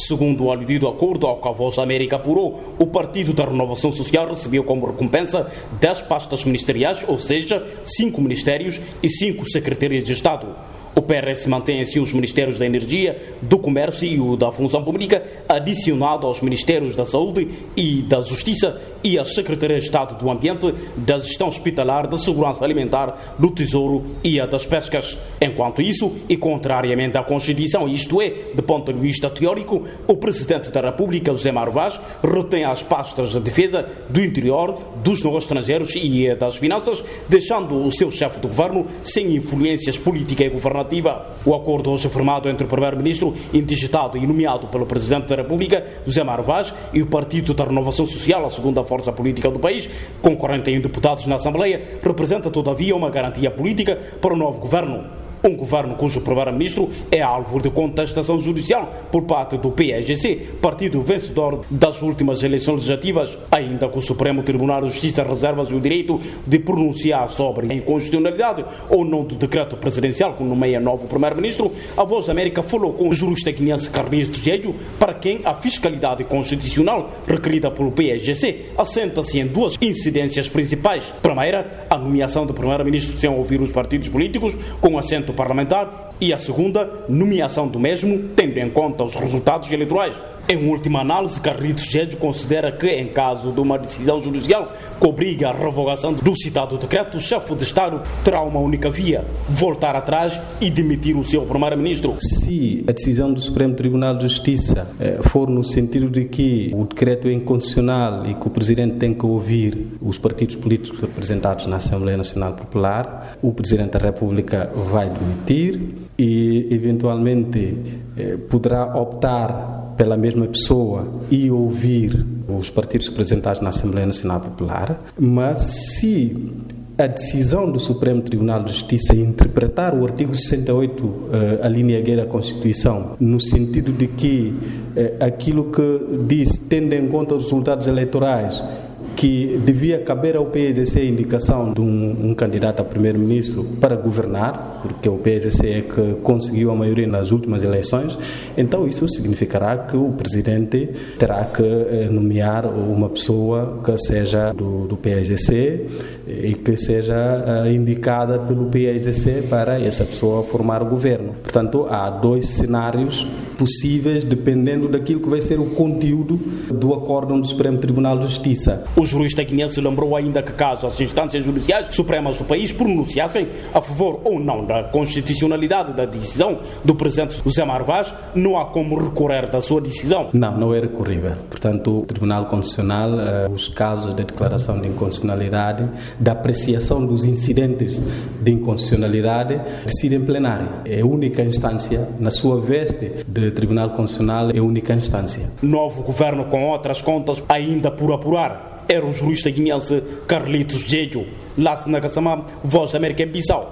Segundo o aludido acordo ao qual a Voz da América apurou, o Partido da Renovação Social recebeu como recompensa 10 pastas ministeriais, ou seja, 5 ministérios e 5 secretarias de Estado. O PRS mantém assim os Ministérios da Energia, do Comércio e o da Função Pública, adicionado aos Ministérios da Saúde e da Justiça e às Secretarias de Estado do Ambiente, da Gestão Hospitalar, da Segurança Alimentar, do Tesouro e a das Pescas. Enquanto isso, e contrariamente à Constituição, isto é, de ponto de vista teórico, o Presidente da República, José Mário Vaz, retém as pastas de defesa, do interior, dos negócios estrangeiros e das finanças, deixando o seu chefe do governo sem influências políticas e governativas alternativa. O acordo hoje formado entre o Primeiro-Ministro, indigitado e nomeado pelo Presidente da República, José Mário Vaz, e o Partido da Renovação Social, a segunda força política do país, com 41 deputados na Assembleia, representa todavia uma garantia política para o novo governo. Um governo cujo primeiro-ministro é alvo de contestação judicial por parte do PSGC, partido vencedor das últimas eleições legislativas, ainda que o Supremo Tribunal de Justiça reserva-se o direito de pronunciar sobre a inconstitucionalidade ou não do decreto presidencial que nomeia novo primeiro-ministro, a Voz da América falou com o jurista guinense Carlinhos Tejédio, para quem a fiscalidade constitucional requerida pelo PSGC assenta-se em duas incidências principais. Primeira, a nomeação do primeiro-ministro sem ouvir os partidos políticos, com assento parlamentar e a segunda, nomeação do mesmo, tendo em conta os resultados eleitorais. Em última análise, Carlitos Gédio considera que, em caso de uma decisão judicial que obriga a revogação do citado decreto, o chefe de Estado terá uma única via: voltar atrás e demitir o seu primeiro-ministro. Se a decisão do Supremo Tribunal de Justiça eh, for no sentido de que o decreto é incondicional e que o presidente tem que ouvir os partidos políticos representados na Assembleia Nacional Popular, o presidente da República vai demitir e, eventualmente, eh, poderá optar pela mesma pessoa e ouvir os partidos representados na Assembleia Nacional Popular, mas se a decisão do Supremo Tribunal de Justiça interpretar o artigo 68, uh, a linha guerra da Constituição, no sentido de que uh, aquilo que diz, tendo em conta os resultados eleitorais, que devia caber ao PSDC a indicação de um, um candidato a primeiro-ministro para governar, porque o PSDC é que conseguiu a maioria nas últimas eleições, então isso significará que o presidente terá que eh, nomear uma pessoa que seja do, do PSDC e que seja uh, indicada pelo PSDC para essa pessoa formar o governo. Portanto, há dois cenários possíveis dependendo daquilo que vai ser o conteúdo do acórdão do Supremo Tribunal de Justiça. O jurista guinense lembrou ainda que caso as instâncias judiciais supremas do país pronunciassem a favor ou não da constitucionalidade da decisão do presidente José Marvaz, não há como recorrer da sua decisão. Não, não é recorrível. Portanto, o Tribunal Constitucional, uh, os casos de declaração de inconstitucionalidade da apreciação dos incidentes de inconstitucionalidade decide em plenário. É a única instância, na sua veste de Tribunal Constitucional, é a única instância. Novo governo com outras contas ainda por apurar. Era o jurista guinense Carlitos Jejo. Lá na Voz da América em Bissau.